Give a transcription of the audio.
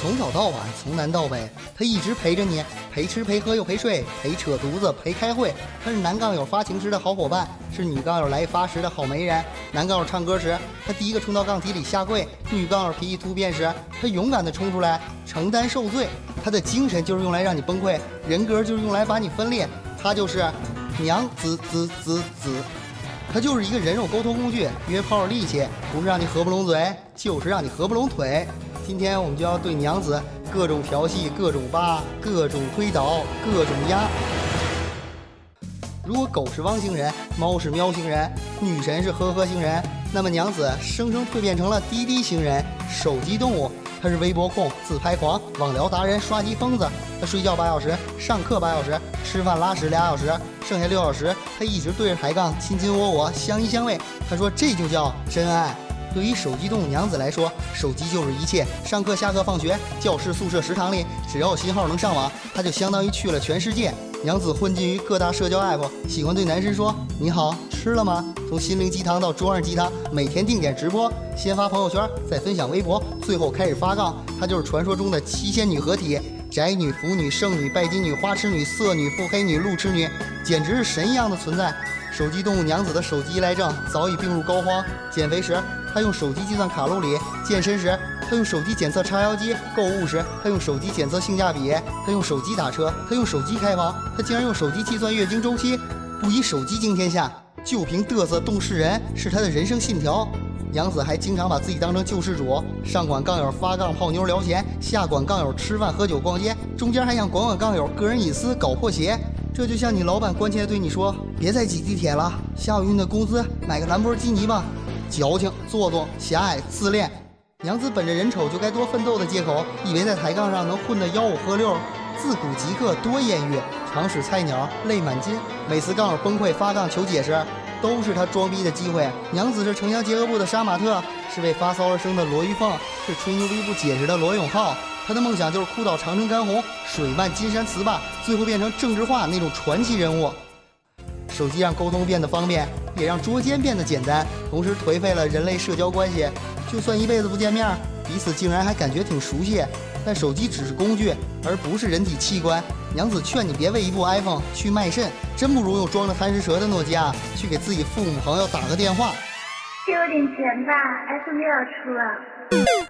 从早到晚，从南到北，他一直陪着你，陪吃陪喝又陪睡，陪扯犊子陪开会。他是男杠友发情时的好伙伴，是女杠友来发时的好媒人。男杠友唱歌时，他第一个冲到杠体里下跪；女杠友脾气突变时，他勇敢地冲出来承担受罪。他的精神就是用来让你崩溃，人格就是用来把你分裂。他就是娘子子子子，他就是一个人肉沟通工具，约炮利器，不是让你合不拢嘴，就是让你合不拢腿。今天我们就要对娘子各种调戏、各种扒、各种推倒、各种压。如果狗是汪星人，猫是喵星人，女神是呵呵星人，那么娘子生生蜕变成了滴滴星人，手机动物。她是微博控、自拍狂、网聊达人、刷机疯子。她睡觉八小时，上课八小时，吃饭拉屎俩小时，剩下六小时她一直对着抬杠，亲亲我我，相依相偎。她说这就叫真爱。对于手机动物娘子来说，手机就是一切。上课、下课、放学，教室、宿舍、食堂里，只要信号能上网，她就相当于去了全世界。娘子混迹于各大社交 app，喜欢对男生说：“你好，吃了吗？”从心灵鸡汤到桌上鸡汤，每天定点直播，先发朋友圈，再分享微博，最后开始发杠。她就是传说中的七仙女合体：宅女、腐女、剩女、拜金女、花痴女、色女、腹黑女、路痴女，简直是神一样的存在。手机动物娘子的手机依赖症早已病入膏肓。减肥时，他用手机计算卡路里；健身时，他用手机检测叉腰肌；购物时，他用手机检测性价比；他用手机打车，他用手机开房，他竟然用手机计算月经周期。不以手机惊天下，就凭嘚瑟动世人，是他的人生信条。杨子还经常把自己当成救世主，上管杠友发杠泡妞聊闲，下管杠友吃饭喝酒逛街，中间还想管管杠友个人隐私搞破鞋。这就像你老板关切地对你说：“别再挤地铁了，下个月的工资买个兰博基尼吧。”矫情、做作、狭隘、自恋，娘子本着人丑就该多奋斗的借口，以为在抬杠上能混得吆五喝六，自古极客多艳遇，常使菜鸟泪满襟。每次杠友崩溃发杠求解释，都是他装逼的机会。娘子是城乡结合部的杀马特，是为发骚而生的罗玉凤，是吹牛逼不解释的罗永浩。他的梦想就是哭倒长城干红，水漫金山词霸，最后变成政治化那种传奇人物。手机让沟通变得方便，也让捉奸变得简单，同时颓废了人类社交关系。就算一辈子不见面，彼此竟然还感觉挺熟悉。但手机只是工具，而不是人体器官。娘子劝你别为一部 iPhone 去卖肾，真不如用装着贪吃蛇的诺基亚去给自己父母朋友打个电话。借我点钱吧，iPhone 又要出了。